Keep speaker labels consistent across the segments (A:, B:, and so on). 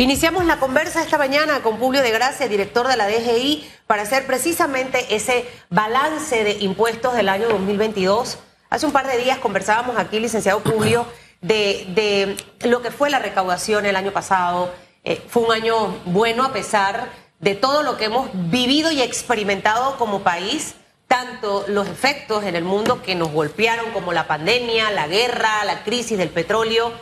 A: Iniciamos la conversa esta mañana con Publio de Gracia, director de la DGI, para hacer precisamente ese balance de impuestos del año 2022. Hace un par de días conversábamos aquí, licenciado Publio, de, lo que fue la recaudación el año pasado. Eh, fue un año bueno a pesar de todo lo que hemos vivido y experimentado como país, tanto los efectos en el mundo que nos golpearon como la pandemia, la guerra, la crisis del petróleo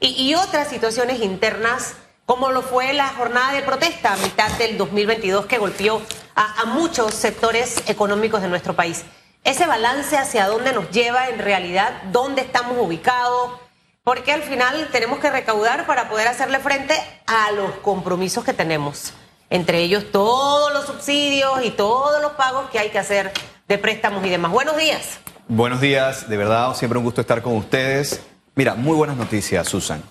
A: y otras situaciones internas como lo fue la jornada de protesta a mitad del 2022 que golpeó a, muchos sectores económicos de nuestro país. Ese balance hacia dónde nos lleva en realidad, dónde estamos ubicados, porque al final tenemos que recaudar para poder hacerle frente a los compromisos que tenemos, entre ellos todos los subsidios y todos los pagos que hay que hacer de préstamos y demás. Buenos días.
B: Buenos días, de verdad, siempre un gusto estar con ustedes. Mira, muy buenas noticias, Susan.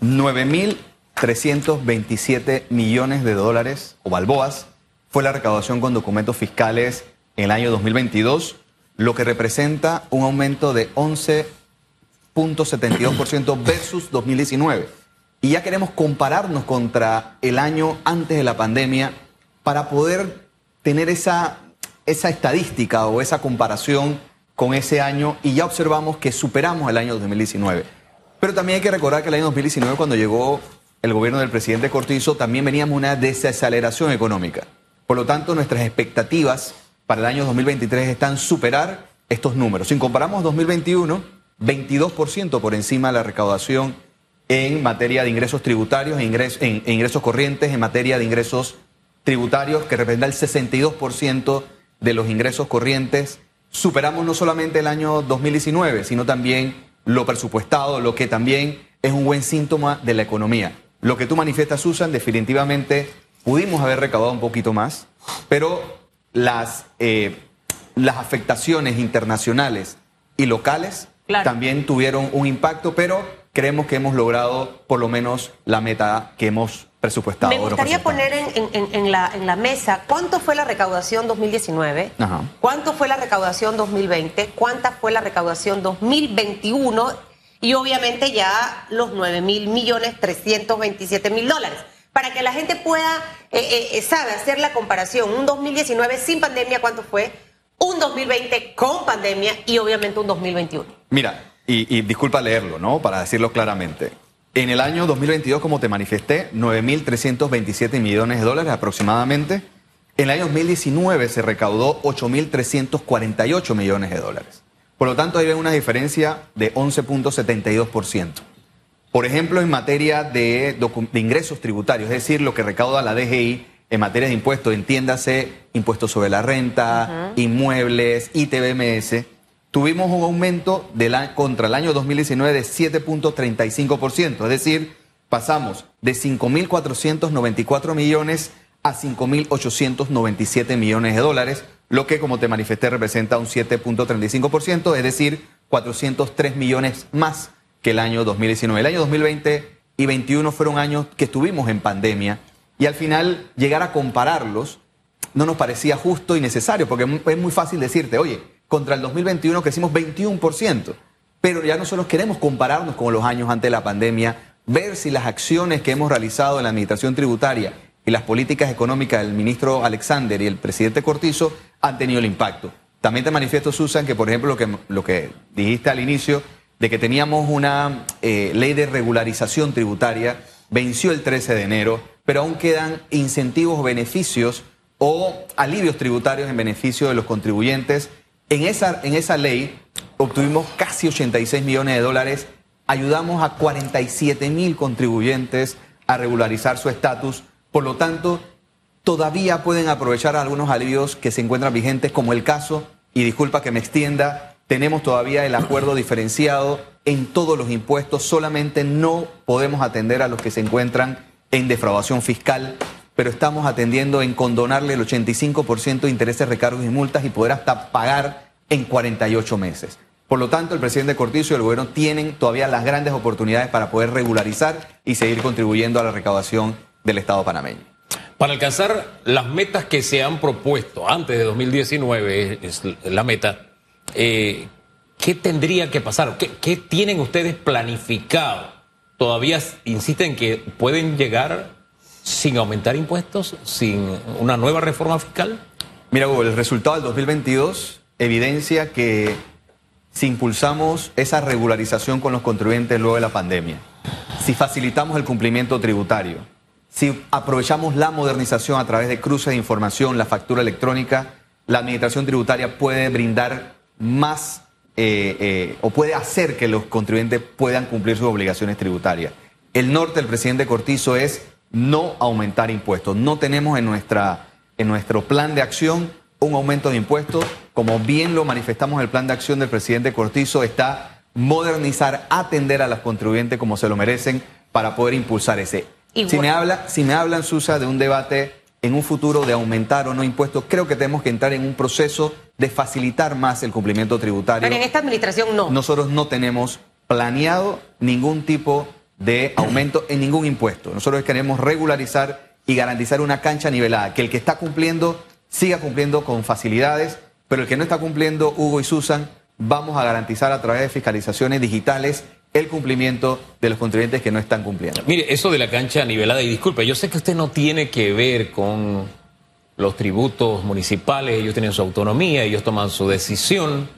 B: 9 mil 327 millones de dólares o balboas fue la recaudación con documentos fiscales en el año 2022, lo que representa un aumento de 11.72% versus 2019. Y ya queremos compararnos contra el año antes de la pandemia para poder tener esa, esa estadística o esa comparación con ese año y ya observamos que superamos el año 2019. Pero también hay que recordar que el año 2019 cuando llegó el gobierno del presidente Cortizo, también veníamos una desaceleración económica. Por lo tanto, nuestras expectativas para el año 2023 están superar estos números. Si comparamos 2021, 22% por encima de la recaudación en materia de ingresos tributarios, ingresos, en, ingresos corrientes, en materia de ingresos tributarios, que representa el 62% de los ingresos corrientes. Superamos no solamente el año 2019, sino también lo presupuestado, lo que también es un buen síntoma de la economía. Lo que tú manifiestas, Susan, definitivamente pudimos haber recaudado un poquito más, pero las, eh, las afectaciones internacionales y locales también tuvieron un impacto, pero creemos que hemos logrado por lo menos la meta que hemos presupuestado.
A: Me gustaría poner en, la, en, la, mesa cuánto fue la recaudación 2019, cuánto fue la recaudación 2020, cuánta fue la recaudación 2021 y obviamente ya los 9 mil millones 327 mil dólares. Para que la gente pueda, eh, eh, eh, sabe, hacer la comparación. Un 2019 sin pandemia, ¿cuánto fue? Un 2020 con pandemia y obviamente un 2021.
B: Mira, y, y disculpa leerlo, ¿no? Para decirlo claramente. En el año 2022, como te manifesté, 9.327 millones de dólares aproximadamente. En el año 2019 se recaudó 8.348 millones de dólares. Por lo tanto, hay una diferencia de 11.72%. Por ejemplo, en materia de, ingresos tributarios, es decir, lo que recauda la DGI en materia de impuestos, entiéndase impuestos sobre la renta, inmuebles, ITBMS, tuvimos un aumento contra el año 2019 de 7.35%, es decir, pasamos de 5.494 millones a 5.897 millones de dólares, lo que, como te manifesté, representa un 7.35%, es decir, 403 millones más que el año 2019. El año 2020 y 2021 fueron años que estuvimos en pandemia y al final llegar a compararlos no nos parecía justo y necesario, porque es muy fácil decirte, oye, contra el 2021 crecimos 21%, pero ya nosotros queremos compararnos con los años antes de la pandemia, ver si las acciones que hemos realizado en la administración tributaria y las políticas económicas del ministro Alexander y el presidente Cortizo han tenido el impacto. También te manifiesto, Susan, que por ejemplo lo que, lo que dijiste al inicio, de que teníamos una eh, ley de regularización tributaria, venció el 13 de enero, pero aún quedan incentivos beneficios o alivios tributarios en beneficio de los contribuyentes. En esa, en esa ley obtuvimos casi 86 millones de dólares, ayudamos a 47 mil contribuyentes a regularizar su estatus por lo tanto, todavía pueden aprovechar algunos alivios que se encuentran vigentes, como el caso, y disculpa que me extienda, tenemos todavía el acuerdo diferenciado en todos los impuestos, solamente no podemos atender a los que se encuentran en defraudación fiscal, pero estamos atendiendo en condonarle el 85% de intereses, recargos y multas y poder hasta pagar en 48 meses. Por lo tanto, el presidente Cortizo y el gobierno tienen todavía las grandes oportunidades para poder regularizar y seguir contribuyendo a la recaudación del Estado panameño.
C: Para alcanzar las metas que se han propuesto antes de 2019, es la meta, eh, ¿qué tendría que pasar? ¿Qué, tienen ustedes planificado? ¿Todavía insisten que pueden llegar sin aumentar impuestos, sin una nueva reforma fiscal?
B: Mira, el resultado del 2022 evidencia que si impulsamos esa regularización con los contribuyentes luego de la pandemia, si facilitamos el cumplimiento tributario, si aprovechamos la modernización a través de cruces de información, la factura electrónica, la administración tributaria puede brindar más eh, eh, o puede hacer que los contribuyentes puedan cumplir sus obligaciones tributarias. El norte del presidente Cortizo es no aumentar impuestos. No tenemos en, nuestra, en nuestro plan de acción un aumento de impuestos. Como bien lo manifestamos el plan de acción del presidente Cortizo, está modernizar, atender a los contribuyentes como se lo merecen para poder impulsar ese. Si me, habla, si me hablan, Susa, de un debate en un futuro de aumentar o no impuestos, creo que tenemos que entrar en un proceso de facilitar más el cumplimiento tributario.
A: Pero en esta administración no.
B: Nosotros no tenemos planeado ningún tipo de aumento en ningún impuesto. Nosotros queremos regularizar y garantizar una cancha nivelada, que el que está cumpliendo siga cumpliendo con facilidades, pero el que no está cumpliendo, Hugo y Susan, vamos a garantizar a través de fiscalizaciones digitales el cumplimiento de los contribuyentes que no están cumpliendo.
C: Mire, eso de la cancha nivelada, y disculpe, yo sé que usted no tiene que ver con los tributos municipales, ellos tienen su autonomía, ellos toman su decisión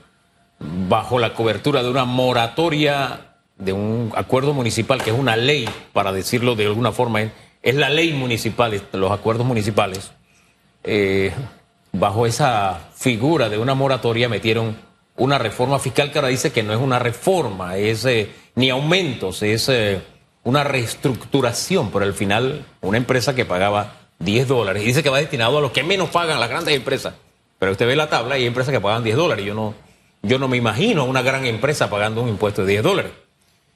C: bajo la cobertura de una moratoria de un acuerdo municipal, que es una ley, para decirlo de alguna forma, es la ley municipal, los acuerdos municipales. Eh, bajo esa figura de una moratoria metieron una reforma fiscal que ahora dice que no es una reforma, es eh, ni aumentos, es eh, una reestructuración, pero al final una empresa que pagaba 10 dólares y dice que va destinado a los que menos pagan las grandes empresas. Pero usted ve la tabla y hay empresas que pagan 10 dólares. Yo no, yo no me imagino a una gran empresa pagando un impuesto de 10 dólares.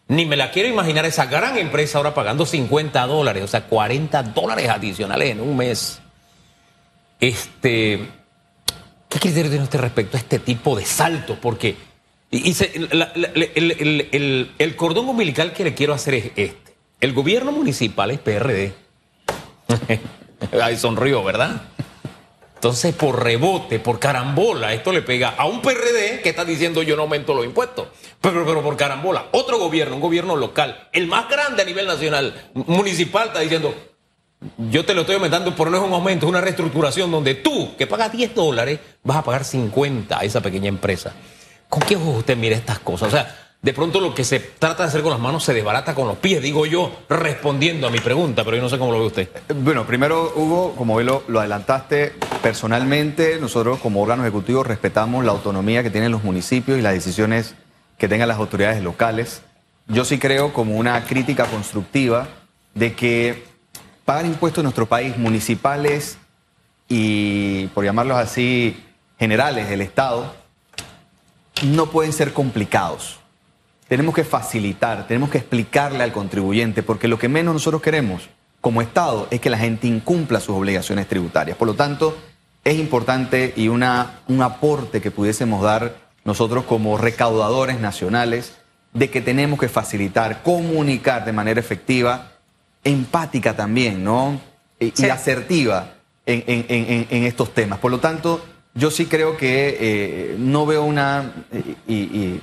C: Ni me la quiero imaginar esa gran empresa ahora pagando 50 dólares, o sea, 40 dólares adicionales en un mes. Este, ¿Qué criterio tiene usted respecto a este tipo de saltos? Porque el, cordón umbilical que le quiero hacer es este. El gobierno municipal es PRD. Ahí sonrió, ¿verdad? Entonces, por rebote, por carambola, esto le pega a un PRD que está diciendo yo no aumento los impuestos. Pero, pero por carambola, otro gobierno, un gobierno local, el más grande a nivel nacional, municipal, está diciendo yo te lo estoy aumentando, pero no es un aumento, es una reestructuración donde tú, que pagas 10 dólares, vas a pagar 50 a esa pequeña empresa. ¿Con qué ojos usted mira estas cosas? O sea, de pronto lo que se trata de hacer con las manos se desbarata con los pies, digo yo, respondiendo a mi pregunta, pero yo no sé cómo lo ve usted.
B: Bueno, primero, Hugo, como hoy lo, lo adelantaste, personalmente nosotros como órgano ejecutivo respetamos la autonomía que tienen los municipios y las decisiones que tengan las autoridades locales. Yo sí creo como una crítica constructiva de que pagar impuestos en nuestro país, municipales y, por llamarlos así, generales del Estado, no pueden ser complicados tenemos que facilitar, tenemos que explicarle al contribuyente, porque lo que menos nosotros queremos como Estado es que la gente incumpla sus obligaciones tributarias. Por lo tanto, es importante y una, un aporte que pudiésemos dar nosotros como recaudadores nacionales de que tenemos que facilitar, comunicar de manera efectiva, empática también, ¿no? Y, asertiva en, estos temas. Por lo tanto, yo sí creo que eh, no veo una... y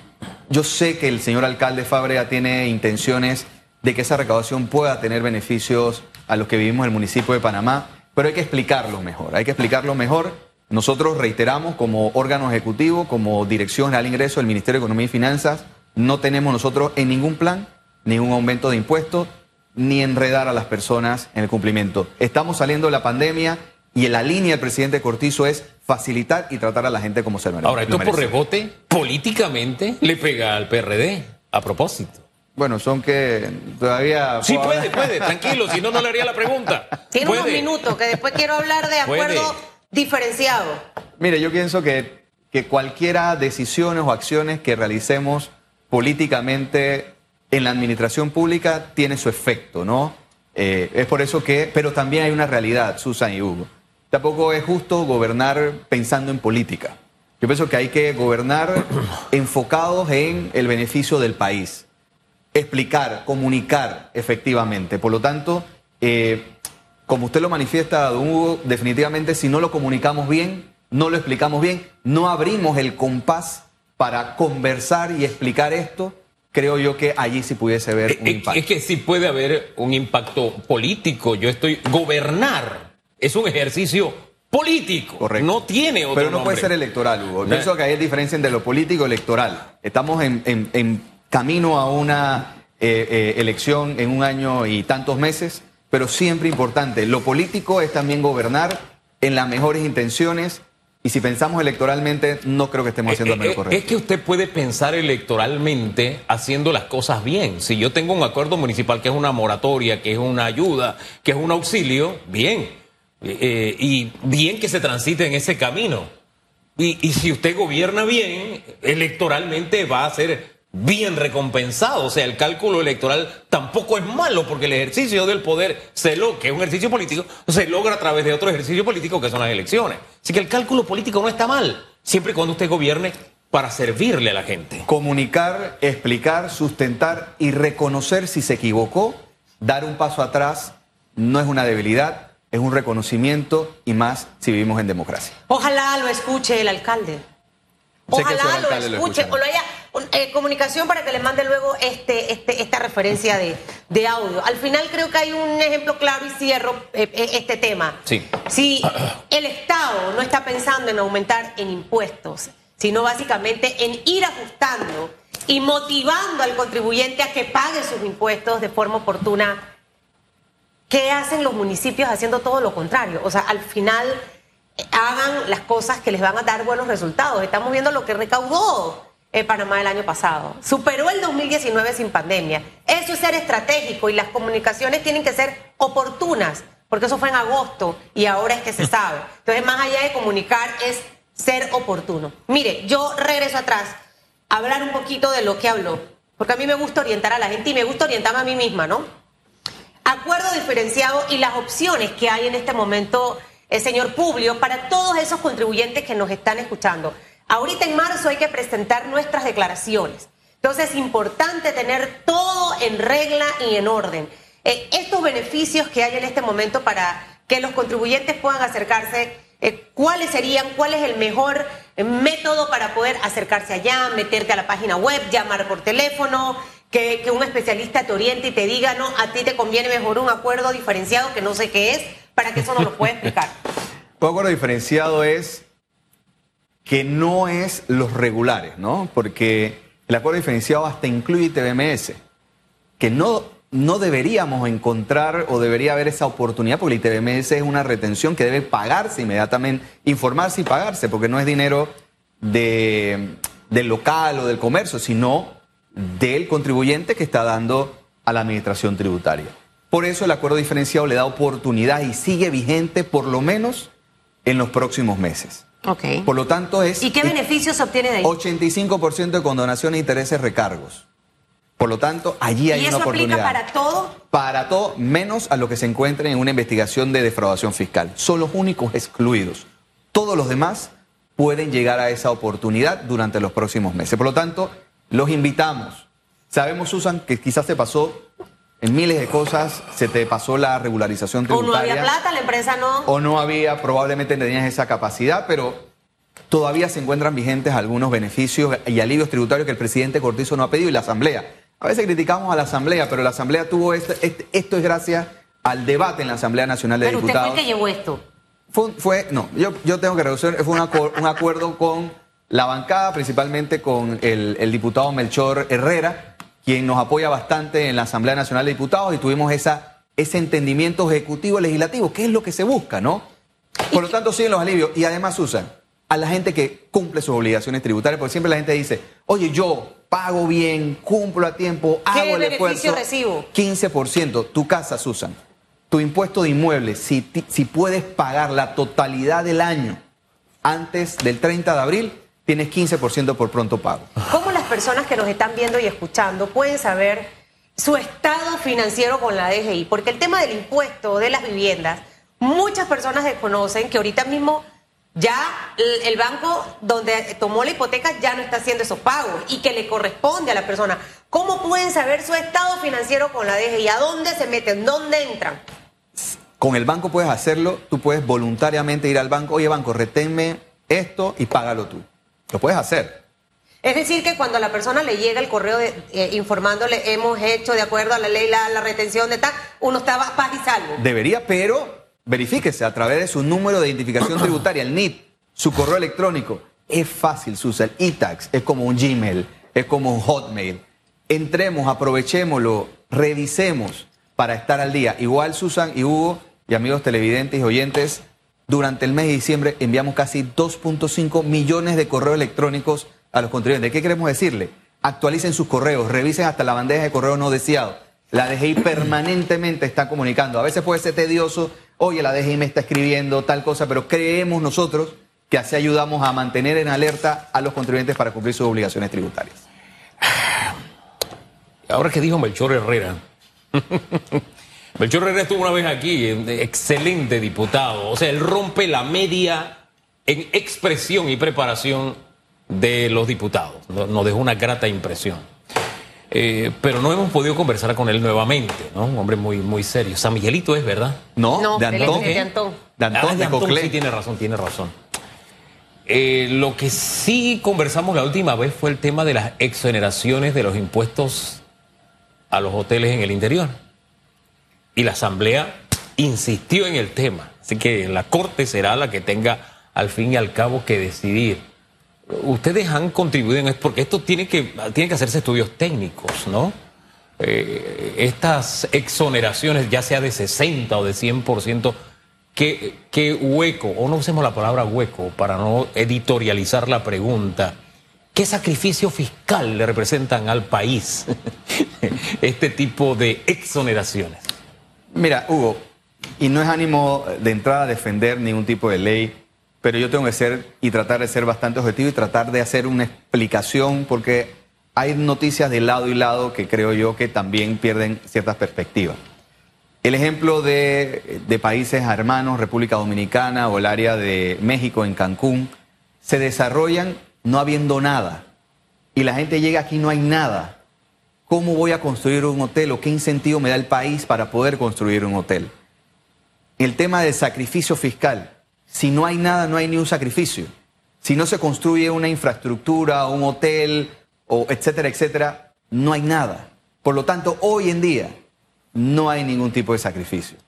B: yo sé que el señor alcalde Fábrega tiene intenciones de que esa recaudación pueda tener beneficios a los que vivimos en el municipio de Panamá, pero hay que explicarlo mejor, hay que explicarlo mejor. Nosotros reiteramos como órgano ejecutivo, como Dirección General de Ingreso del Ministerio de Economía y Finanzas, no tenemos nosotros en ningún plan ningún aumento de impuestos ni enredar a las personas en el cumplimiento. Estamos saliendo de la pandemia y la línea del presidente Cortizo es facilitar y tratar a la gente como se merece.
C: Ahora, esto por rebote, políticamente, le pega al PRD, a propósito.
B: Bueno, son que todavía...
C: Sí, puede, puede, tranquilo, si no, no le haría la pregunta.
A: Tiene unos minutos, que después quiero hablar de acuerdo diferenciado.
B: Mire, yo pienso que, que cualquiera decisiones o acciones que realicemos políticamente en la administración pública tiene su efecto, ¿no? Eh, es por eso que, pero también hay una realidad, Susan y Hugo. Tampoco es justo gobernar pensando en política. Yo pienso que hay que gobernar enfocados en el beneficio del país, explicar, comunicar efectivamente. Por lo tanto, eh, como usted lo manifiesta, don Hugo, definitivamente si no lo comunicamos bien, no lo explicamos bien, no abrimos el compás para conversar y explicar esto, creo yo que allí sí pudiese haber un
C: Es,
B: impacto.
C: es que sí puede haber un impacto político. Yo estoy. Gobernar es un ejercicio político.
B: Correcto.
C: No tiene otro
B: Pero no puede ser electoral, Hugo.
C: No.
B: Pienso que hay diferencia entre lo político y electoral. Estamos en, en- en camino a una eh, eh, elección en un año y tantos meses, pero siempre importante. Lo político es también gobernar en las mejores intenciones y si pensamos electoralmente, no creo que estemos haciendo
C: Eh,
B: lo
C: eh,
B: correcto.
C: Es que usted puede pensar electoralmente haciendo las cosas bien. Si yo tengo un acuerdo municipal que es una moratoria, que es una ayuda, que es un auxilio, bien. Eh, eh, y bien que se transite en ese camino. Y, y si usted gobierna bien, electoralmente va a ser bien recompensado. O sea, el cálculo electoral tampoco es malo porque el ejercicio del poder, se lo, que es un ejercicio político, se logra a través de otro ejercicio político que son las elecciones. Así que el cálculo político no está mal, siempre y cuando usted gobierne para servirle a la gente.
B: Comunicar, explicar, sustentar y reconocer si se equivocó, dar un paso atrás, no es una debilidad, es un reconocimiento y más si vivimos en democracia.
A: Ojalá lo escuche el alcalde. Ojalá lo escuche o lo haya eh, comunicación para que le mande luego este, este, esta referencia de, de audio. Al final creo que hay un ejemplo claro y cierro eh, eh, este tema.
C: Sí.
A: Si el Estado no está pensando en aumentar en impuestos, sino básicamente en ir ajustando y motivando al contribuyente a que pague sus impuestos de forma oportuna, ¿qué hacen los municipios haciendo todo lo contrario? O sea, al final hagan las cosas que les van a dar buenos resultados. Estamos viendo lo que recaudó eh, Panamá el año pasado. Superó el 2019 sin pandemia. Eso es ser estratégico y las comunicaciones tienen que ser oportunas, porque eso fue en agosto y ahora es que se sabe. Entonces, más allá de comunicar, es ser oportuno. Mire, yo regreso atrás a hablar un poquito de lo que habló, porque a mí me gusta orientar a la gente y me gusta orientarme a mí misma, ¿no? acuerdo diferenciado y las opciones que hay en este momento, eh, señor Publio, para todos esos contribuyentes que nos están escuchando. Ahorita en marzo hay que presentar nuestras declaraciones. Entonces es importante tener todo en regla y en orden. Eh, estos beneficios que hay en este momento para que los contribuyentes puedan acercarse, eh, ¿cuáles serían? ¿Cuál es el mejor eh, método para poder acercarse allá, meterte a la página web, llamar por teléfono? Que, que un especialista te oriente y te diga, no, a ti te conviene mejor un acuerdo diferenciado que no sé qué es, para que eso nos lo pueda explicar.
B: Un acuerdo diferenciado es que no es los regulares, ¿no? Porque el acuerdo diferenciado hasta incluye TBMS, que no, no deberíamos encontrar o debería haber esa oportunidad, porque el TBMS es una retención que debe pagarse inmediatamente, informarse y pagarse, porque no es dinero de, del local o del comercio, sino del contribuyente que está dando a la administración tributaria. Por eso el acuerdo diferenciado le da oportunidad y sigue vigente por lo menos en los próximos meses.
A: Ok.
B: Por lo tanto es
A: ¿Y qué beneficios se obtiene de ahí?
B: 85% de condonación de intereses recargos. Por lo tanto, allí hay
A: ¿Y
B: una
A: eso aplica
B: oportunidad.
A: para todo?
B: Para todo, menos a lo que se encuentre en una investigación de defraudación fiscal. Son los únicos excluidos. Todos los demás pueden llegar a esa oportunidad durante los próximos meses. Por lo tanto, los invitamos. Sabemos, Susan, que quizás te pasó en miles de cosas, se te pasó la regularización
A: O no
B: tributaria
A: había plata, la empresa no.
B: o no había, probablemente tenías esa capacidad, pero todavía se encuentran vigentes algunos beneficios y alivios tributarios que el presidente Cortizo no ha pedido y la Asamblea. A veces criticamos a la Asamblea, pero la Asamblea tuvo este, este- esto es gracias al debate en la Asamblea Nacional de
A: Pero usted fue
B: Diputados.
A: el que llevó esto.
B: Fue, fue- no, yo, yo tengo que reconocer, fue un, un acuerdo con la bancada, principalmente con el, el diputado Melchor Herrera, quien nos apoya bastante en la Asamblea Nacional de Diputados y tuvimos esa, ese entendimiento ejecutivo legislativo, que es lo que se busca, ¿no? Por lo tanto, siguen los alivios. Y además, Susan, a la gente que cumple sus obligaciones tributarias, porque siempre la gente dice, oye, yo pago bien, cumplo a tiempo,
A: ¿Qué
B: hago el
A: beneficio
B: esfuerzo.
A: recibo?
B: 15%, tu casa, Susan, tu impuesto de inmueble, si, si puedes pagar la totalidad del año antes del 30 de abril, tienes 15% por pronto pago.
A: ¿Cómo las personas que nos están viendo y escuchando pueden saber su estado financiero con la DGI? Porque el tema del impuesto de las viviendas, muchas personas desconocen que ahorita mismo ya el banco donde tomó la hipoteca ya no está haciendo esos pagos y que le corresponde a la persona. ¿Cómo pueden saber su estado financiero con la DGI? ¿A dónde se meten? ¿Dónde entran?
B: Con el banco puedes hacerlo, tú puedes voluntariamente ir al banco, oye banco, reténme esto y págalo tú. Lo puedes hacer.
A: Es decir, que cuando a la persona le llega el correo eh, informándole hemos hecho de acuerdo a la ley la, la retención de tal, uno estaba paz y salvo.
B: Debería, pero verifíquese a través de su número de identificación tributaria, el NIT, su correo electrónico. Es fácil, Susan. E-Tax es como un Gmail, es como un Hotmail. Entremos, aprovechémoslo, revisemos para estar al día. Igual, Susan y Hugo, y amigos televidentes y oyentes, durante el mes de diciembre enviamos casi 2.5 millones de correos electrónicos a los contribuyentes. ¿Qué queremos decirle? Actualicen sus correos, revisen hasta la bandeja de correo no deseado. La DGI permanentemente está comunicando. A veces puede ser tedioso, oye, la DGI me está escribiendo tal cosa, pero creemos nosotros que así ayudamos a mantener en alerta a los contribuyentes para cumplir sus obligaciones tributarias.
C: Ahora que dijo Melchor Herrera, Melchor Herrera estuvo una vez aquí, excelente diputado, o sea, él rompe la media en expresión y preparación de los diputados, nos dejó una grata impresión. Eh, pero no hemos podido conversar con él nuevamente, ¿no? Un hombre muy, muy serio. San Miguelito es, ¿verdad?
B: No, de Antón.
A: De Antón.
C: De Antón, ah, de, de Sí, tiene razón, tiene razón. Eh, lo que sí conversamos la última vez fue el tema de las exoneraciones de los impuestos a los hoteles en el interior. Y la Asamblea insistió en el tema. Así que la Corte será la que tenga al fin y al cabo que decidir. Ustedes han contribuido en esto, porque esto tiene que, tiene que hacerse estudios técnicos, ¿no? Eh, estas exoneraciones, ya sea de 60 o de 100%, ¿Qué, hueco, o no usemos la palabra hueco para no editorializar la pregunta, qué sacrificio fiscal le representan al país este tipo de exoneraciones?
B: Mira, Hugo, y no es ánimo de entrada a defender ningún tipo de ley, pero yo tengo que ser y tratar de ser bastante objetivo y tratar de hacer una explicación porque hay noticias de lado y lado que creo yo que también pierden ciertas perspectivas. El ejemplo de, países hermanos, República Dominicana o el área de México en Cancún, se desarrollan no habiendo nada. Y la gente llega aquí no hay nada. ¿Cómo voy a construir un hotel o qué incentivo me da el país para poder construir un hotel? El tema del sacrificio fiscal. Si no hay nada, no hay ni un sacrificio. Si no se construye una infraestructura, un hotel, o etcétera, etcétera, no hay nada. Por lo tanto, hoy en día, no hay ningún tipo de sacrificio.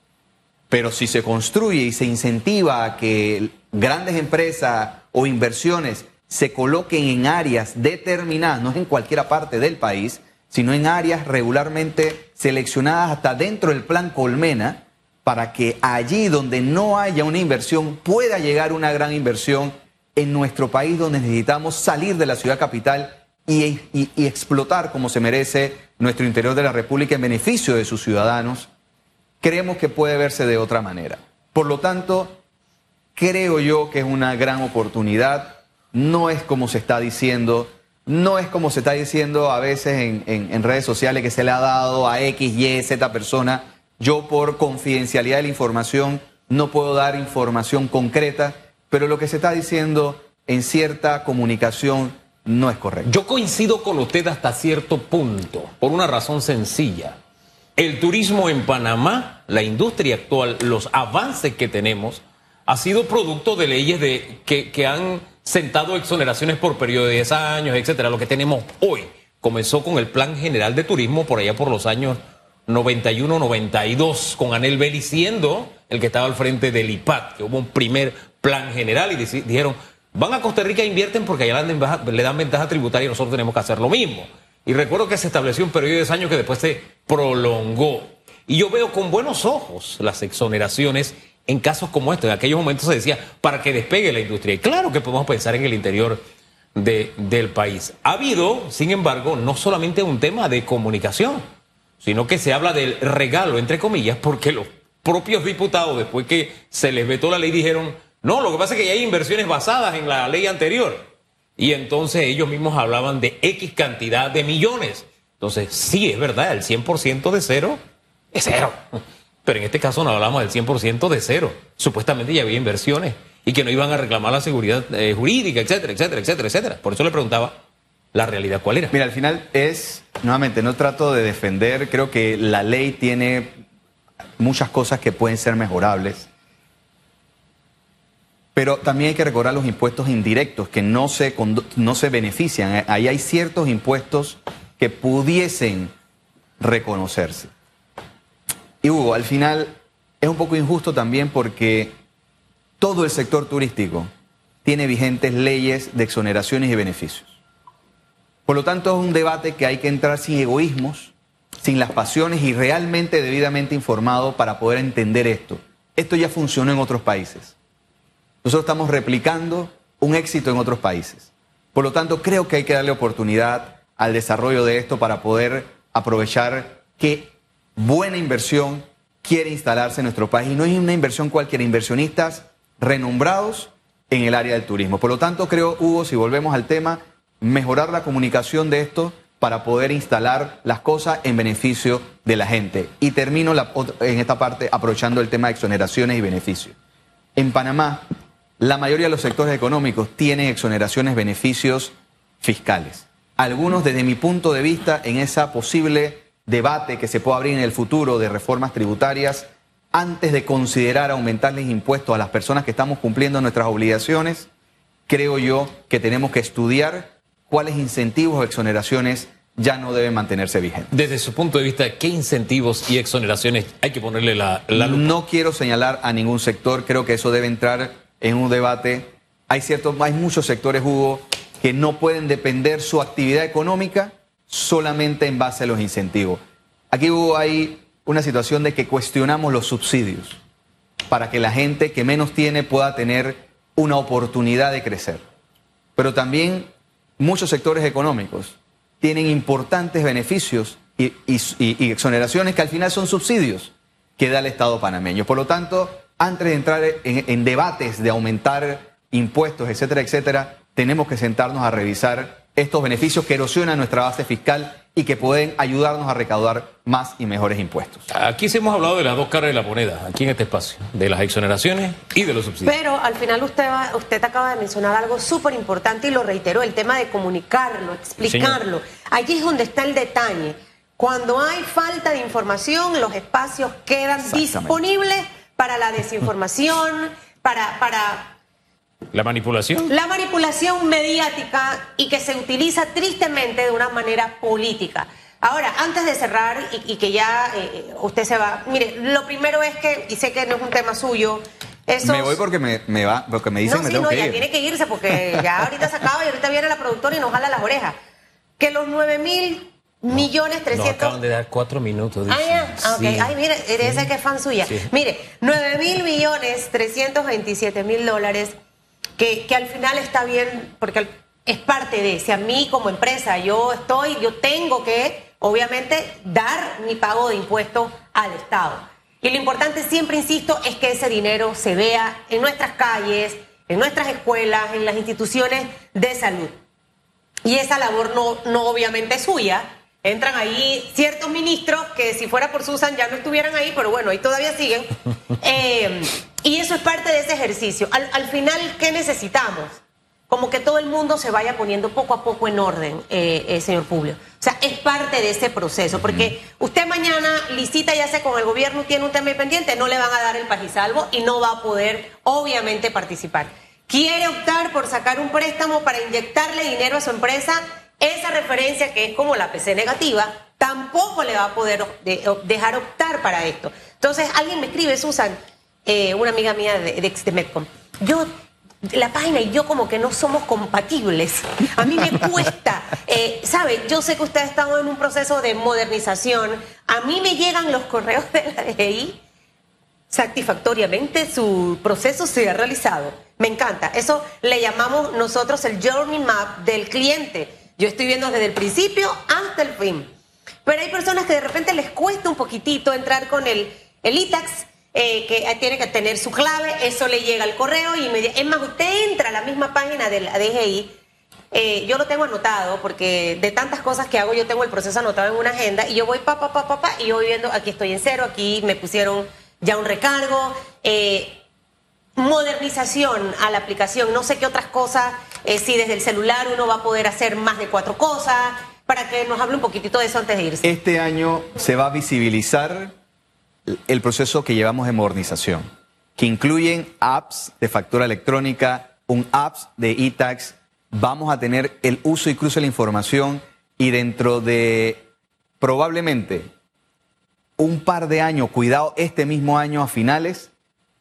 B: Pero si se construye y se incentiva a que grandes empresas o inversiones se coloquen en áreas determinadas, no en cualquier parte del país, sino en áreas regularmente seleccionadas hasta dentro del plan Colmena, para que allí donde no haya una inversión pueda llegar una gran inversión en nuestro país donde necesitamos salir de la ciudad capital y, explotar como se merece nuestro interior de la República en beneficio de sus ciudadanos, creemos que puede verse de otra manera. Por lo tanto, creo yo que es una gran oportunidad, no es como se está diciendo, no es como se está diciendo a veces en, redes sociales que se le ha dado a X, Y, Z persona. Yo por confidencialidad de la información no puedo dar información concreta, pero lo que se está diciendo en cierta comunicación no es correcto.
C: Yo coincido con usted hasta cierto punto, por una razón sencilla. El turismo en Panamá, la industria actual, los avances que tenemos, ha sido producto de leyes de, que, han sentado exoneraciones por periodo de 10 años, etcétera. Lo que tenemos hoy comenzó con el Plan General de Turismo por allá por los años 91, 92, con Anel Belli siendo el que estaba al frente del IPAT, que hubo un primer plan general y dijeron, Van a Costa Rica e invierten porque allá le dan ventaja tributaria y nosotros tenemos que hacer lo mismo. Y recuerdo que se estableció un periodo de 10 años que después se prolongó. Y yo veo con buenos ojos las exoneraciones en casos como estos. En aquellos momentos se decía, para que despegue la industria. Y claro que podemos pensar en el interior del país. Ha habido, sin embargo, no solamente un tema de comunicación, sino que se habla del regalo, entre comillas, porque los propios diputados, después que se les vetó la ley, dijeron no, lo que pasa es que ya hay inversiones basadas en la ley anterior. Y entonces ellos mismos hablaban de X cantidad de millones. Entonces, sí, es verdad, el 100% de cero es cero. Pero en este caso no hablamos del 100% de cero. Supuestamente ya había inversiones y que no iban a reclamar la seguridad eh, jurídica, etcétera, etcétera, etcétera, etcétera. Por eso le preguntaba la realidad cuál era.
B: Mira, al final es, nuevamente, no trato de defender, creo que la ley tiene muchas cosas que pueden ser mejorables Pero también hay que recordar los impuestos indirectos que no se, no se benefician. Ahí hay ciertos impuestos que pudiesen reconocerse. Y Hugo, al final es un poco injusto también porque todo el sector turístico tiene vigentes leyes de exoneraciones y beneficios. Por lo tanto, es un debate que hay que entrar sin egoísmos, sin las pasiones y realmente debidamente informado para poder entender esto. Esto ya funcionó en otros países. Nosotros estamos replicando un éxito en otros países. Por lo tanto, creo que hay que darle oportunidad al desarrollo de esto para poder aprovechar que buena inversión quiere instalarse en nuestro país. Y no es una inversión cualquiera, inversionistas renombrados en el área del turismo. Por lo tanto, creo, Hugo, si volvemos al tema, mejorar la comunicación de esto para poder instalar las cosas en beneficio de la gente. Y termino en esta parte aprovechando el tema de exoneraciones y beneficios. En Panamá, la mayoría de los sectores económicos tienen exoneraciones, beneficios fiscales. Algunos, desde mi punto de vista, en esa posible debate que se pueda abrir en el futuro de reformas tributarias, antes de considerar aumentarles impuestos a las personas que estamos cumpliendo nuestras obligaciones, creo yo que tenemos que estudiar cuáles incentivos o exoneraciones ya no deben mantenerse vigentes.
C: Desde su punto de vista, ¿qué incentivos y exoneraciones hay que ponerle la, la
B: No quiero señalar a ningún sector, creo que eso debe entrar en un debate. Hay, ciertos, hay muchos sectores, Hugo, que no pueden depender su actividad económica solamente en base a los incentivos. Aquí Hugo, hay una situación de que cuestionamos los subsidios para que la gente que menos tiene pueda tener una oportunidad de crecer. Pero también muchos sectores económicos tienen importantes beneficios y, exoneraciones que al final son subsidios que da el Estado panameño. Por lo tanto, antes de entrar en, debates de aumentar impuestos, etcétera, etcétera, tenemos que sentarnos a revisar estos beneficios que erosionan nuestra base fiscal y que pueden ayudarnos a recaudar más y mejores impuestos.
C: Aquí sí hemos hablado de las dos caras de la moneda, aquí en este espacio, de las exoneraciones y de los subsidios.
A: Pero al final usted, usted acaba de mencionar algo súper importante y lo reiteró, el tema de comunicarlo, explicarlo. Allí es donde está el detalle. Cuando hay falta de información, los espacios quedan disponibles para la desinformación, para, para
C: ¿La manipulación?
A: La manipulación mediática y que se utiliza tristemente de una manera política. Ahora, antes de cerrar y, que ya eh, usted se va, mire, lo primero es que, y sé que no es un tema suyo,
B: Me voy porque me, va, porque me dicen
A: no,
B: me
A: sí,
B: tengo
A: no,
B: que
A: ya
B: ir.
A: tiene que irse porque ya ahorita se acaba y ahorita viene la productora y nos jala las orejas. Que los 9 mil millones 300... Nos
C: acaban de dar cuatro minutos.
A: Ah, ya, ah, ok. Ay, mire, ese que es fan suya. Mire, 9 mil millones 327 mil dólares que, al final está bien, porque es parte de, si a mí como empresa yo estoy, yo tengo que, obviamente, dar mi pago de impuestos al Estado. Y lo importante, siempre insisto, es que ese dinero se vea en nuestras calles, en nuestras escuelas, en las instituciones de salud. Y esa labor no, no obviamente es suya. Entran ahí ciertos ministros que si fuera por Susan ya no estuvieran ahí, pero bueno, ahí todavía siguen. Eh, y eso es parte de ese ejercicio. Al, final, ¿qué necesitamos? Como que todo el mundo se vaya poniendo poco a poco en orden, eh, eh, señor Publio. O sea, es parte de ese proceso, porque usted mañana licita ya sea con el gobierno, tiene un tema pendiente, no le van a dar el pajisalvo y no va a poder, obviamente, participar. Quiere optar por sacar un préstamo para inyectarle dinero a su empresa, esa referencia que es como la PC negativa, tampoco le va a poder dejar optar para esto. Entonces, alguien me escribe, Susan, eh, una amiga mía de, de, Medcom. Yo la página y yo como que no somos compatibles. A mí me cuesta, eh, ¿sabe? Yo sé que usted ha estado en un proceso de modernización. A mí me llegan los correos de la DGI satisfactoriamente, su proceso se ha realizado. Me encanta. Eso le llamamos nosotros el journey map del cliente. Yo estoy viendo desde el principio hasta el fin. Pero hay personas que de repente les cuesta un poquitito entrar con el, el ITAX eh, que tiene que tener su clave, eso le llega al correo y es más, usted entra a la misma página de la DGI, eh, yo lo tengo anotado porque de tantas cosas que hago yo tengo el proceso anotado en una agenda y yo voy pa, pa, pa, pa, pa y voy viendo, aquí estoy en cero, aquí me pusieron ya un recargo, eh, modernización a la aplicación, no sé qué otras cosas, si desde el celular uno va a poder hacer más de cuatro cosas, para que nos hable un poquitito de eso antes de irse.
B: Este año se va a visibilizar el proceso que llevamos de modernización, que incluyen apps de factura electrónica, un apps de e-tax. Vamos a tener el uso y cruce de la información y dentro de probablemente un par de años, cuidado, este mismo año a finales,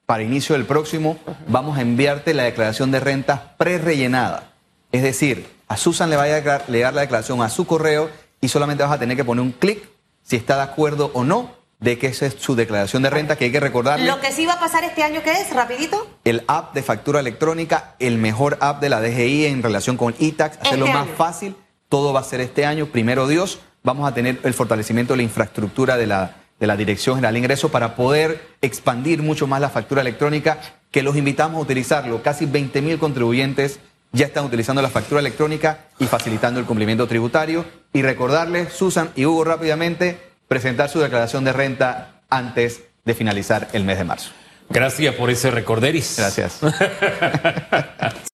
B: para inicio del próximo, vamos a enviarte la declaración de rentas pre-rellenada. Es decir, a Susan le va a llegar la declaración a su correo y solamente vas a tener que poner un clic si está de acuerdo o no de que esa es su declaración de renta, que hay que recordarle.
A: Lo que sí va a pasar este año, ¿qué es? Rapidito.
B: El app de factura electrónica, el mejor app de la DGI en relación con e-tax, hacerlo este más fácil. Todo va a ser este año, primero Dios. Vamos a tener el fortalecimiento de la infraestructura de la, de la Dirección General de Ingresos para poder expandir mucho más la factura electrónica, que los invitamos a utilizarlo. Casi 20 mil contribuyentes ya están utilizando la factura electrónica y facilitando el cumplimiento tributario. Y recordarles, Susan y Hugo, rápidamente, presentar su declaración de renta antes de finalizar el mes de marzo.
C: Gracias por ese recorderis.
B: Gracias.